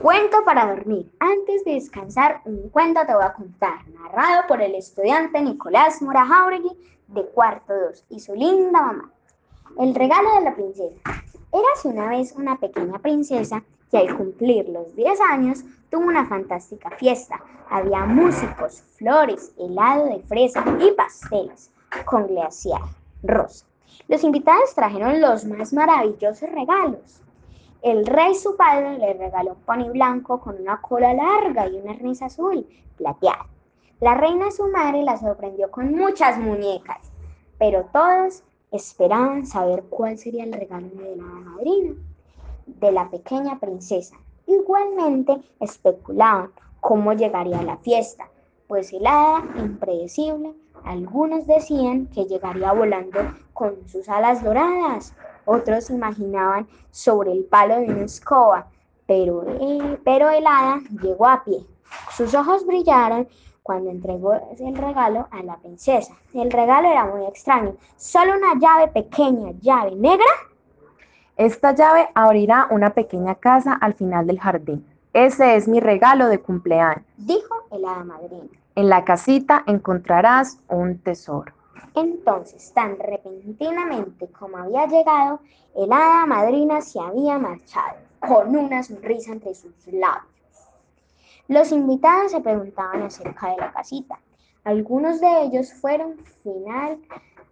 Cuento para dormir. Antes de descansar, un cuento te voy a contar, narrado por el estudiante Nicolás Mora Jauregui de cuarto 2 y su linda mamá. El regalo de la princesa. Érase una vez una pequeña princesa que al cumplir los 10 años tuvo una fantástica fiesta. Había músicos, flores, helado de fresa y pasteles con glaciar rosa. Los invitados trajeron los más maravillosos regalos. El rey su padre le regaló un pony blanco con una cola larga y un arnés azul plateado. La reina su madre la sorprendió con muchas muñecas, pero todos esperaban saber cuál sería el regalo de la madrina de la pequeña princesa. Igualmente especulaban cómo llegaría la fiesta, pues el hada impredecible, algunos decían que llegaría volando con sus alas doradas, otros imaginaban sobre el palo de una escoba, pero, eh, pero el hada llegó a pie. Sus ojos brillaron cuando entregó el regalo a la princesa. El regalo era muy extraño, solo una llave pequeña, llave negra. Esta llave abrirá una pequeña casa al final del jardín. Ese es mi regalo de cumpleaños, dijo el hada madrina. En la casita encontrarás un tesoro. Entonces, tan repentinamente como había llegado, el hada madrina se había marchado, con una sonrisa entre sus labios. Los invitados se preguntaban acerca de la casita. Algunos de ellos fueron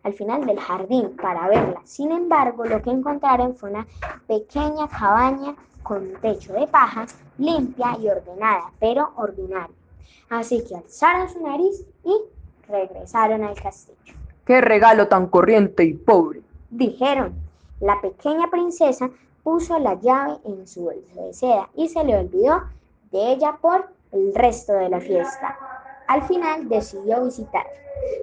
al final del jardín para verla. Sin embargo, lo que encontraron fue una pequeña cabaña con techo de paja, limpia y ordenada, pero ordinaria. Así que alzaron su nariz y regresaron al castillo. ¡Qué regalo tan corriente y pobre! Dijeron. La pequeña princesa puso la llave en su bolso de seda y se le olvidó de ella por el resto de la fiesta. Al final decidió visitar.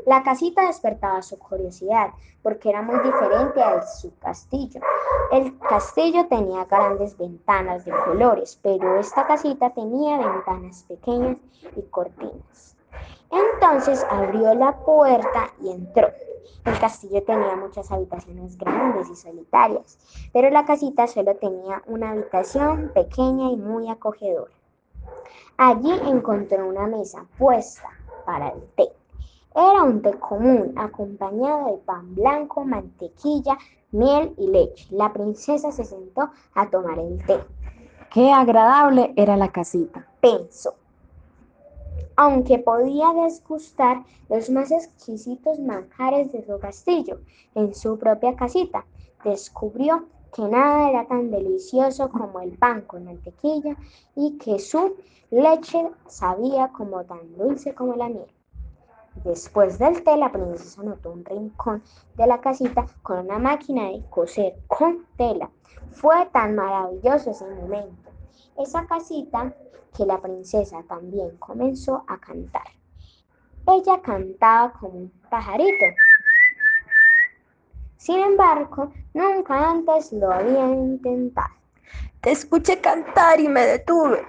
La casita despertaba su curiosidad porque era muy diferente a su castillo. El castillo tenía grandes ventanas de colores, pero esta casita tenía ventanas pequeñas y cortinas. Entonces abrió la puerta y entró. El castillo tenía muchas habitaciones grandes y solitarias, pero la casita solo tenía una habitación pequeña y muy acogedora. Allí encontró una mesa puesta para el té. Era un té común, acompañado de pan blanco, mantequilla, miel y leche. La princesa se sentó a tomar el té. Qué agradable era la casita, pensó aunque podía desgustar los más exquisitos manjares de su castillo en su propia casita, descubrió que nada era tan delicioso como el pan con mantequilla y que su leche sabía como tan dulce como la miel. Después del té, la princesa notó un rincón de la casita con una máquina de coser con tela. Fue tan maravilloso ese momento. Esa casita que la princesa también comenzó a cantar. Ella cantaba como un pajarito. Sin embargo, nunca antes lo había intentado. Te escuché cantar y me detuve,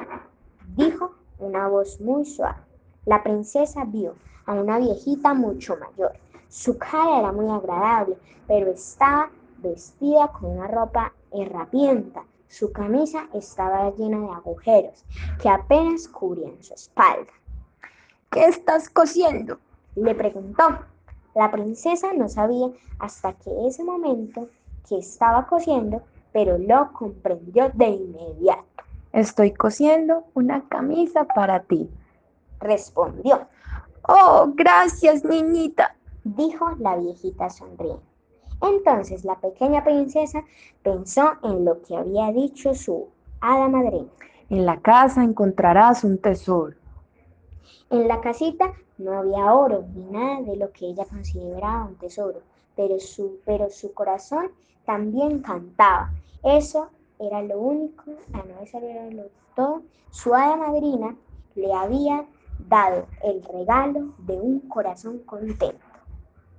dijo una voz muy suave. La princesa vio a una viejita mucho mayor. Su cara era muy agradable, pero estaba vestida con una ropa herrapienta su camisa estaba llena de agujeros que apenas cubrían su espalda. ¿Qué estás cosiendo? le preguntó. La princesa no sabía hasta que ese momento que estaba cosiendo, pero lo comprendió de inmediato. Estoy cosiendo una camisa para ti, respondió. Oh, gracias, niñita, dijo la viejita sonriendo. Entonces la pequeña princesa pensó en lo que había dicho su hada madrina. En la casa encontrarás un tesoro. En la casita no había oro ni nada de lo que ella consideraba un tesoro, pero su, pero su corazón también cantaba. Eso era lo único, a no era lo todo. Su hada madrina le había dado el regalo de un corazón contento.